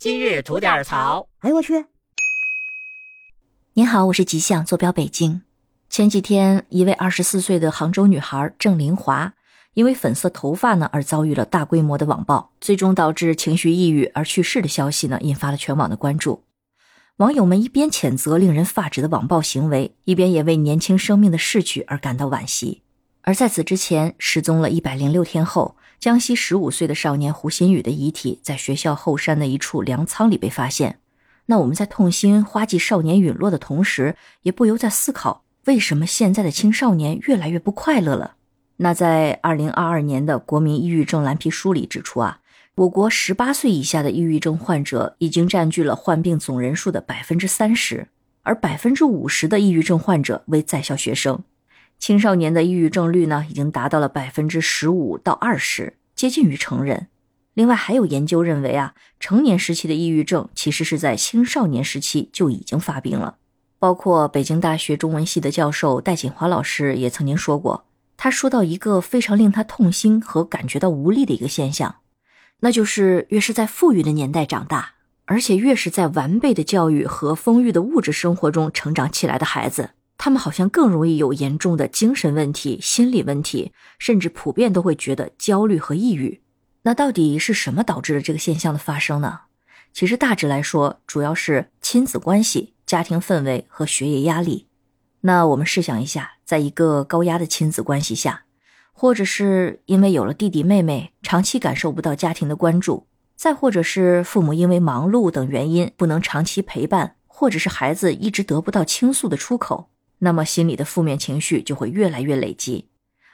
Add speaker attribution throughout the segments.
Speaker 1: 今日吐点槽。
Speaker 2: 哎呦我去！
Speaker 3: 您好，我是吉祥，坐标北京。前几天，一位二十四岁的杭州女孩郑林华，因为粉色头发呢而遭遇了大规模的网暴，最终导致情绪抑郁而去世的消息呢，引发了全网的关注。网友们一边谴责令人发指的网暴行为，一边也为年轻生命的逝去而感到惋惜。而在此之前，失踪了一百零六天后，江西十五岁的少年胡鑫宇的遗体在学校后山的一处粮仓里被发现。那我们在痛心花季少年陨落的同时，也不由在思考，为什么现在的青少年越来越不快乐了？那在二零二二年的国民抑郁症蓝皮书里指出啊，我国十八岁以下的抑郁症患者已经占据了患病总人数的百分之三十，而百分之五十的抑郁症患者为在校学生，青少年的抑郁症率呢，已经达到了百分之十五到二十，接近于成人。另外，还有研究认为啊，成年时期的抑郁症其实是在青少年时期就已经发病了。包括北京大学中文系的教授戴锦华老师也曾经说过，他说到一个非常令他痛心和感觉到无力的一个现象，那就是越是在富裕的年代长大，而且越是在完备的教育和丰裕的物质生活中成长起来的孩子，他们好像更容易有严重的精神问题、心理问题，甚至普遍都会觉得焦虑和抑郁。那到底是什么导致了这个现象的发生呢？其实大致来说，主要是亲子关系、家庭氛围和学业压力。那我们试想一下，在一个高压的亲子关系下，或者是因为有了弟弟妹妹，长期感受不到家庭的关注，再或者是父母因为忙碌等原因不能长期陪伴，或者是孩子一直得不到倾诉的出口，那么心里的负面情绪就会越来越累积。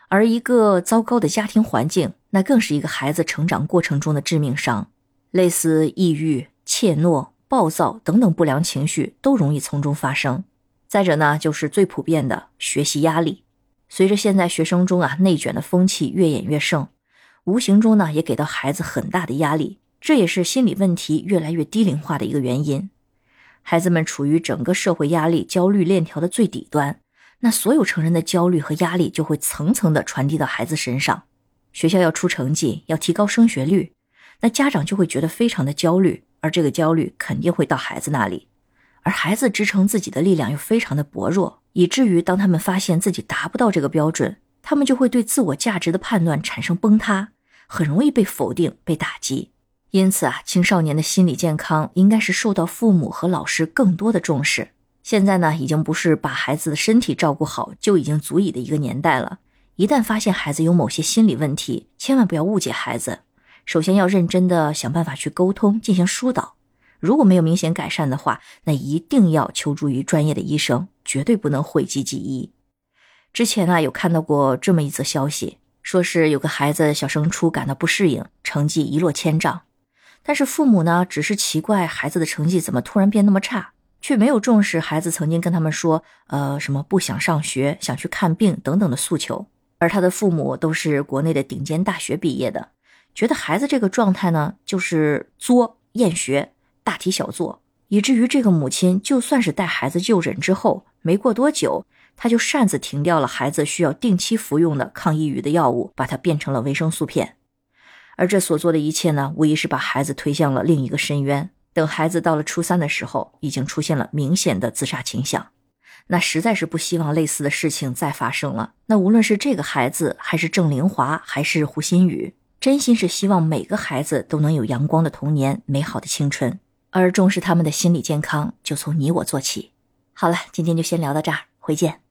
Speaker 3: 而一个糟糕的家庭环境，那更是一个孩子成长过程中的致命伤。类似抑郁、怯懦、暴躁等等不良情绪都容易从中发生。再者呢，就是最普遍的学习压力。随着现在学生中啊内卷的风气越演越盛，无形中呢也给到孩子很大的压力，这也是心理问题越来越低龄化的一个原因。孩子们处于整个社会压力焦虑链条的最底端。那所有成人的焦虑和压力就会层层的传递到孩子身上，学校要出成绩，要提高升学率，那家长就会觉得非常的焦虑，而这个焦虑肯定会到孩子那里，而孩子支撑自己的力量又非常的薄弱，以至于当他们发现自己达不到这个标准，他们就会对自我价值的判断产生崩塌，很容易被否定、被打击。因此啊，青少年的心理健康应该是受到父母和老师更多的重视。现在呢，已经不是把孩子的身体照顾好就已经足以的一个年代了。一旦发现孩子有某些心理问题，千万不要误解孩子。首先要认真的想办法去沟通，进行疏导。如果没有明显改善的话，那一定要求助于专业的医生，绝对不能讳疾忌医。之前呢，有看到过这么一则消息，说是有个孩子小升初感到不适应，成绩一落千丈，但是父母呢，只是奇怪孩子的成绩怎么突然变那么差。却没有重视孩子曾经跟他们说，呃，什么不想上学、想去看病等等的诉求。而他的父母都是国内的顶尖大学毕业的，觉得孩子这个状态呢，就是作厌学、大题小做，以至于这个母亲就算是带孩子就诊之后，没过多久，他就擅自停掉了孩子需要定期服用的抗抑郁的药物，把它变成了维生素片。而这所做的一切呢，无疑是把孩子推向了另一个深渊。等孩子到了初三的时候，已经出现了明显的自杀倾向，那实在是不希望类似的事情再发生了。那无论是这个孩子，还是郑灵华，还是胡鑫宇，真心是希望每个孩子都能有阳光的童年，美好的青春。而重视他们的心理健康，就从你我做起。好了，今天就先聊到这儿，回见。